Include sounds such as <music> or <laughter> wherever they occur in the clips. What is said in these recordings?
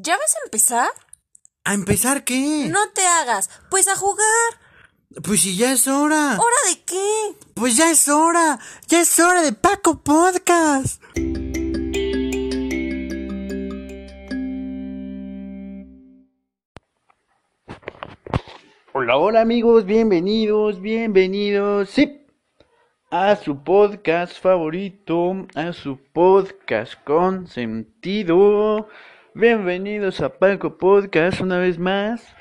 ¿Ya vas a empezar? ¿A empezar qué? No te hagas, pues a jugar. Pues si ya es hora. ¿Hora de qué? Pues ya es hora. Ya es hora de Paco Podcast. Hola, hola amigos, bienvenidos, bienvenidos, sí, a su podcast favorito, a su podcast con sentido. Bienvenidos a Paco Podcast una vez más,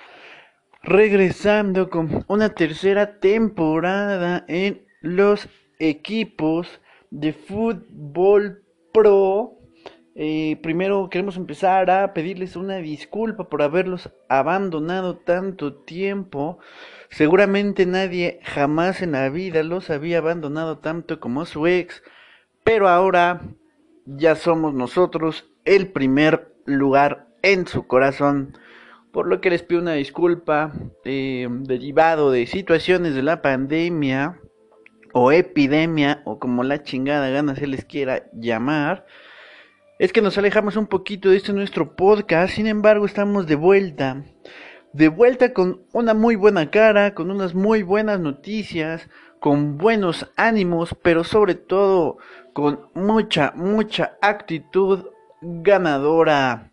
regresando con una tercera temporada en los equipos de fútbol pro. Eh, primero queremos empezar a pedirles una disculpa por haberlos abandonado tanto tiempo. Seguramente nadie jamás en la vida los había abandonado tanto como su ex, pero ahora ya somos nosotros el primer lugar en su corazón. Por lo que les pido una disculpa eh, derivado de situaciones de la pandemia o epidemia o como la chingada gana se les quiera llamar es que nos alejamos un poquito de este nuestro podcast, sin embargo estamos de vuelta, de vuelta con una muy buena cara, con unas muy buenas noticias, con buenos ánimos, pero sobre todo con mucha, mucha actitud ganadora.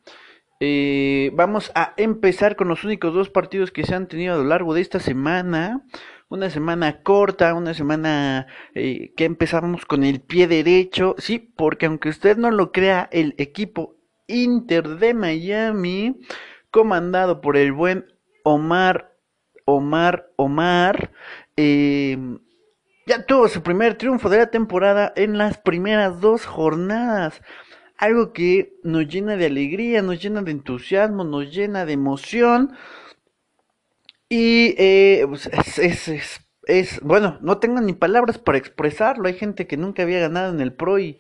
Eh, vamos a empezar con los únicos dos partidos que se han tenido a lo largo de esta semana una semana corta, una semana eh, que empezamos con el pie derecho, sí, porque aunque usted no lo crea, el equipo Inter de Miami, comandado por el buen Omar, Omar, Omar, eh, ya tuvo su primer triunfo de la temporada en las primeras dos jornadas. Algo que nos llena de alegría, nos llena de entusiasmo, nos llena de emoción. Y eh, pues, es, bueno, no tengo ni palabras para expresarlo. Hay gente que nunca había ganado en el Pro y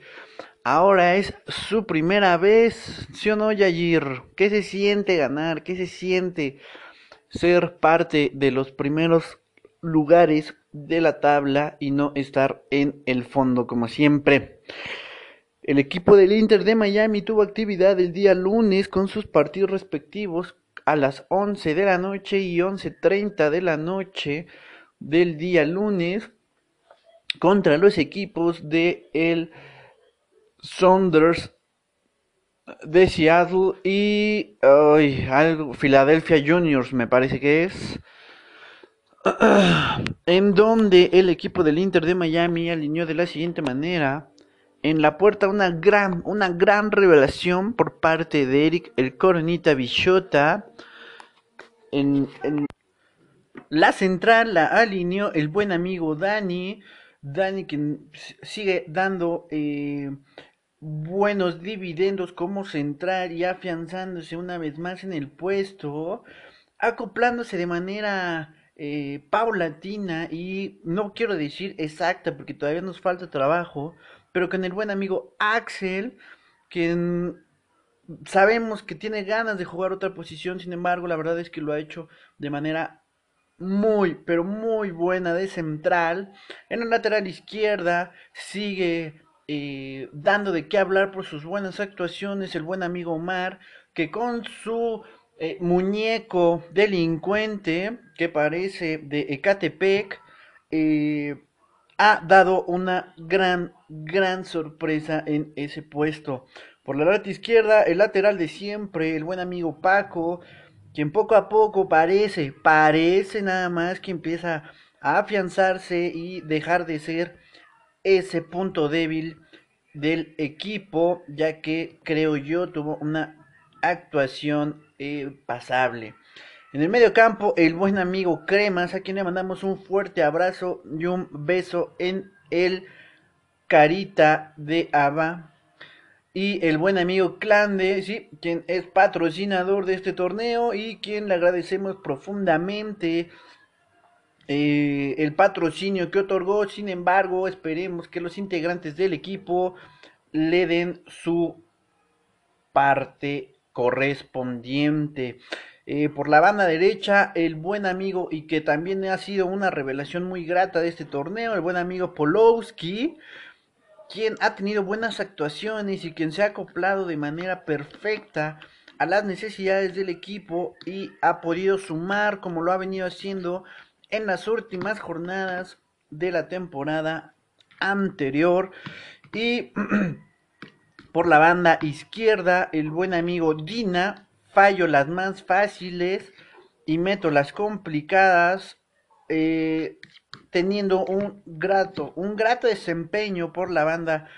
ahora es su primera vez. ¿Sí o no, Yayir? ¿Qué se siente ganar? ¿Qué se siente ser parte de los primeros lugares de la tabla y no estar en el fondo como siempre? El equipo del Inter de Miami tuvo actividad el día lunes con sus partidos respectivos a las 11 de la noche y 11.30 de la noche del día lunes contra los equipos de el Saunders de Seattle y algo, Philadelphia Juniors me parece que es en donde el equipo del Inter de Miami alineó de la siguiente manera en la puerta una gran, una gran revelación por parte de Eric el Coronita Bichota. En, la central la alineó el buen amigo Dani. Dani que sigue dando eh, buenos dividendos como central y afianzándose una vez más en el puesto. Acoplándose de manera eh, paulatina y no quiero decir exacta porque todavía nos falta trabajo pero con el buen amigo Axel, quien sabemos que tiene ganas de jugar otra posición, sin embargo, la verdad es que lo ha hecho de manera muy, pero muy buena de central. En la lateral izquierda sigue eh, dando de qué hablar por sus buenas actuaciones el buen amigo Omar, que con su eh, muñeco delincuente que parece de Ecatepec, eh, ha dado una gran, gran sorpresa en ese puesto. Por la parte izquierda, el lateral de siempre, el buen amigo Paco, quien poco a poco parece, parece nada más que empieza a afianzarse y dejar de ser ese punto débil del equipo, ya que creo yo tuvo una actuación eh, pasable. En el medio campo, el buen amigo Cremas, a quien le mandamos un fuerte abrazo y un beso en el carita de Ava. Y el buen amigo Clande, ¿sí? quien es patrocinador de este torneo y quien le agradecemos profundamente eh, el patrocinio que otorgó. Sin embargo, esperemos que los integrantes del equipo le den su parte correspondiente. Eh, por la banda derecha, el buen amigo y que también ha sido una revelación muy grata de este torneo, el buen amigo Polowski, quien ha tenido buenas actuaciones y quien se ha acoplado de manera perfecta a las necesidades del equipo y ha podido sumar como lo ha venido haciendo en las últimas jornadas de la temporada anterior. Y <clears throat> por la banda izquierda el buen amigo Dina fallo las más fáciles y meto las complicadas eh, teniendo un grato un grato desempeño por la banda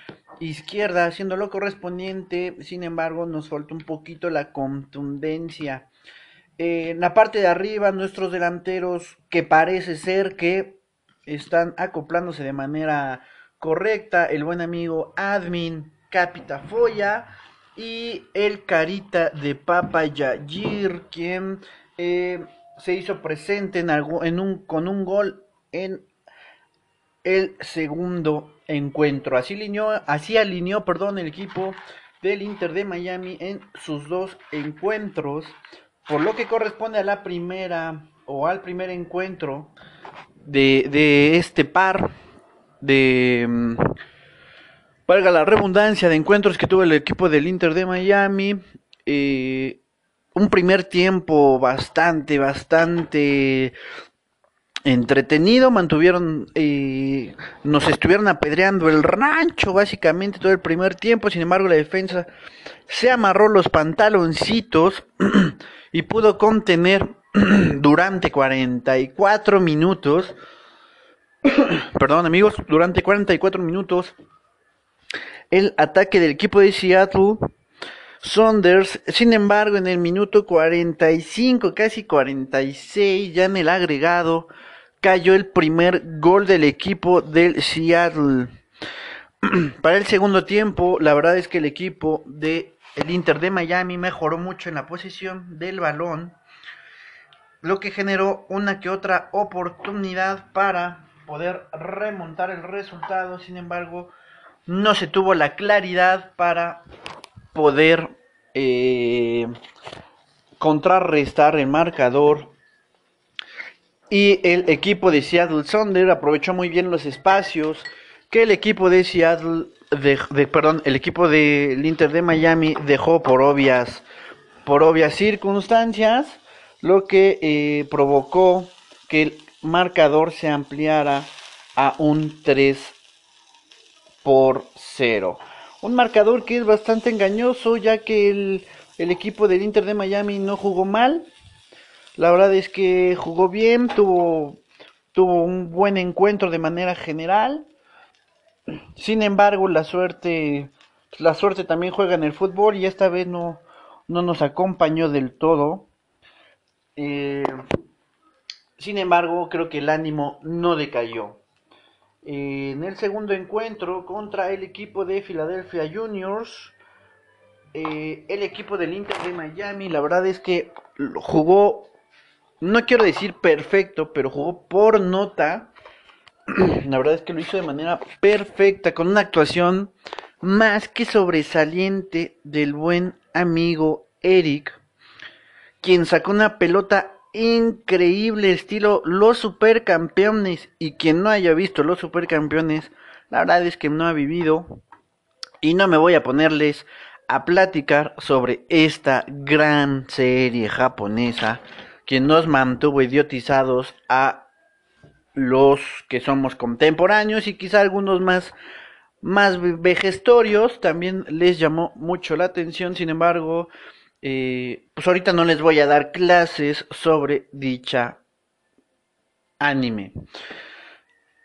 izquierda haciendo lo correspondiente sin embargo nos falta un poquito la contundencia. Eh, en la parte de arriba nuestros delanteros que parece ser que están acoplándose de manera correcta el buen amigo admin Capitafoya y el Carita de Papa Yajir, quien eh, se hizo presente en, algo, en un, con un gol en el segundo encuentro. Así alineó, así alineó perdón, el equipo del Inter de Miami en sus dos encuentros. Por lo que corresponde a la primera o al primer encuentro de, de este par de mm, valga la redundancia de encuentros que tuvo el equipo del Inter de Miami. Eh, un primer tiempo bastante, bastante entretenido. Mantuvieron, eh, nos estuvieron apedreando el rancho básicamente todo el primer tiempo. Sin embargo, la defensa se amarró los pantaloncitos <clears throat> y pudo contener <clears throat> durante 44 minutos. <clears throat> Perdón amigos, durante 44 minutos el ataque del equipo de Seattle. Saunders, sin embargo, en el minuto 45, casi 46, ya en el agregado, cayó el primer gol del equipo del Seattle. <clears throat> Para el segundo tiempo, la verdad es que el equipo de el Inter de Miami mejoró mucho en la posición del balón, lo que generó una que otra oportunidad para poder remontar el resultado. Sin embargo, no se tuvo la claridad para poder eh, contrarrestar el marcador. Y el equipo de Seattle Thunder aprovechó muy bien los espacios que el equipo de Seattle de, perdón el equipo del Inter de Miami dejó por obvias por obvias circunstancias lo que eh, provocó que el marcador se ampliara a un 3 por 0. Un marcador que es bastante engañoso ya que el, el equipo del Inter de Miami no jugó mal. La verdad es que jugó bien, tuvo, tuvo un buen encuentro de manera general. Sin embargo, la suerte, la suerte también juega en el fútbol y esta vez no, no nos acompañó del todo. Eh, sin embargo, creo que el ánimo no decayó en el segundo encuentro contra el equipo de Philadelphia Juniors. Eh, el equipo del Inter de Miami, la verdad es que jugó, no quiero decir perfecto, pero jugó por nota. <clears throat> La verdad es que lo hizo de manera perfecta, con una actuación más que sobresaliente del buen amigo Eric, quien sacó una pelota increíble estilo Los Supercampeones. Y quien no haya visto Los Supercampeones, la verdad es que no ha vivido. Y no me voy a ponerles a platicar sobre esta gran serie japonesa que nos mantuvo idiotizados a los que somos contemporáneos y quizá algunos más más vejestorios también les llamó mucho la atención sin embargo eh, pues ahorita no les voy a dar clases sobre dicha anime.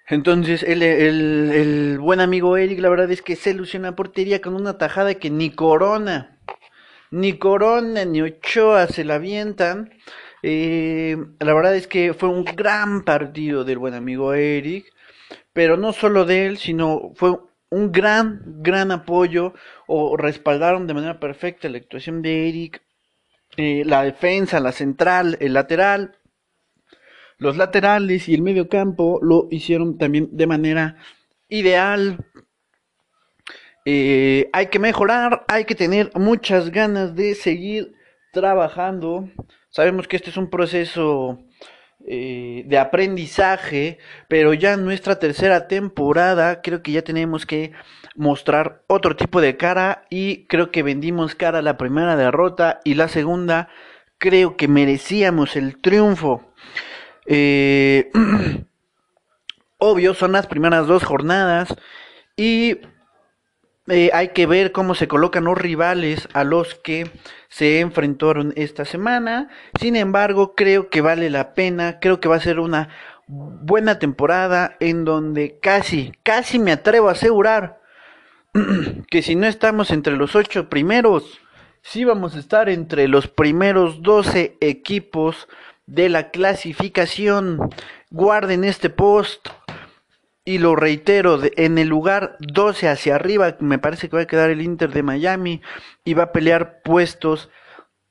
Entonces, el, buen amigo Eric, la verdad es que se ilusiona portería con una tajada que ni Corona, ni Corona, ni Ochoa se la avientan. Eh, la verdad es que fue un gran partido del buen amigo Eric, pero no solo de él, sino fue un gran, gran apoyo o respaldaron de manera perfecta la actuación de Eric, eh, la defensa, la central, el lateral, los laterales y el medio campo lo hicieron también de manera ideal. Eh, hay que mejorar, hay que tener muchas ganas de seguir trabajando. Sabemos que este es un proceso eh, de aprendizaje, pero ya en nuestra tercera temporada creo que ya tenemos que mostrar otro tipo de cara y creo que vendimos cara la primera derrota y la segunda creo que merecíamos el triunfo. Eh, <clears throat> obvio, son las primeras dos jornadas y eh, hay que ver cómo se colocan los rivales a los que se enfrentaron esta semana. Sin embargo, creo que vale la pena, creo que va a ser una buena temporada en donde casi, casi me atrevo a asegurar <clears throat> que si no estamos entre los ocho primeros, sí vamos a estar entre los primeros 12 equipos de la clasificación. Guarden este post y lo reitero, en el lugar 12 hacia arriba, me parece que va a quedar el Inter de Miami y va a pelear puestos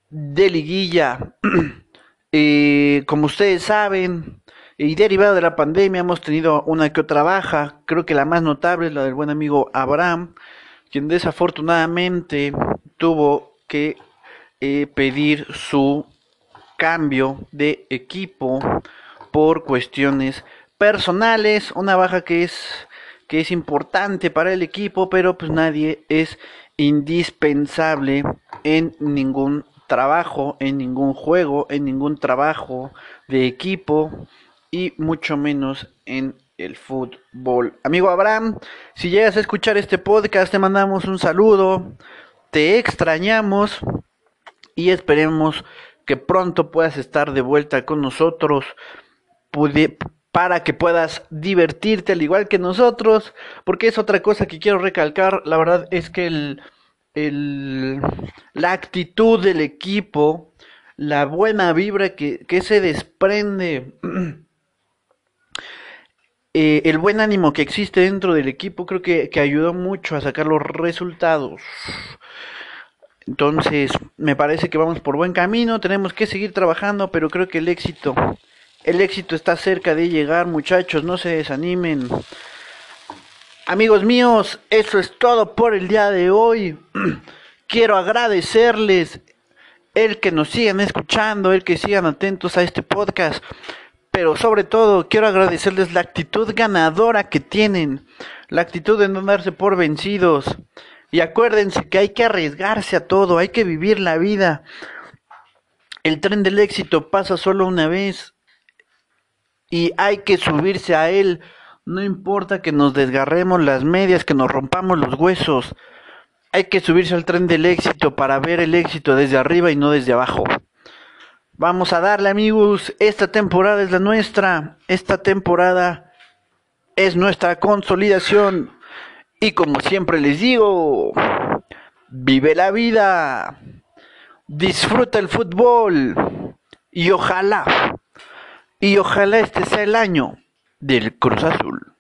de liguilla. <clears throat> Eh, como ustedes saben, y derivado de la pandemia hemos tenido una que otra baja, creo que la más notable es la del buen amigo Abraham, quien desafortunadamente tuvo que eh, pedir su cambio de equipo por cuestiones personales, una baja que es que es importante para el equipo, pero pues nadie es indispensable en ningún trabajo, en ningún juego, en ningún trabajo de equipo y mucho menos en el fútbol. Amigo Abraham, si llegas a escuchar este podcast, te mandamos un saludo, te extrañamos y esperemos que pronto puedas estar de vuelta con nosotros para que puedas divertirte al igual que nosotros, porque es otra cosa que quiero recalcar, la verdad es que el, el, la actitud del equipo, la buena vibra que, que se desprende, <clears throat> eh, el buen ánimo que existe dentro del equipo, creo que, que ayudó mucho a sacar los resultados. Entonces, me parece que vamos por buen camino, tenemos que seguir trabajando, pero creo que el éxito el éxito está cerca de llegar, muchachos, no se desanimen. Amigos míos, eso es todo por el día de hoy. <clears throat> Quiero agradecerles el que nos sigan escuchando, el que sigan atentos a este podcast. Pero sobre todo quiero agradecerles la actitud ganadora que tienen, la actitud de no darse por vencidos. Y acuérdense que hay que arriesgarse a todo, hay que vivir la vida. El tren del éxito pasa solo una vez y hay que subirse a él. No importa que nos desgarremos las medias, que nos rompamos los huesos. Hay que subirse al tren del éxito para ver el éxito desde arriba y no desde abajo. Vamos a darle amigos, esta temporada es la nuestra, esta temporada es nuestra consolidación y como siempre les digo, vive la vida, disfruta el fútbol y ojalá y ojalá este sea el año del Cruz Azul.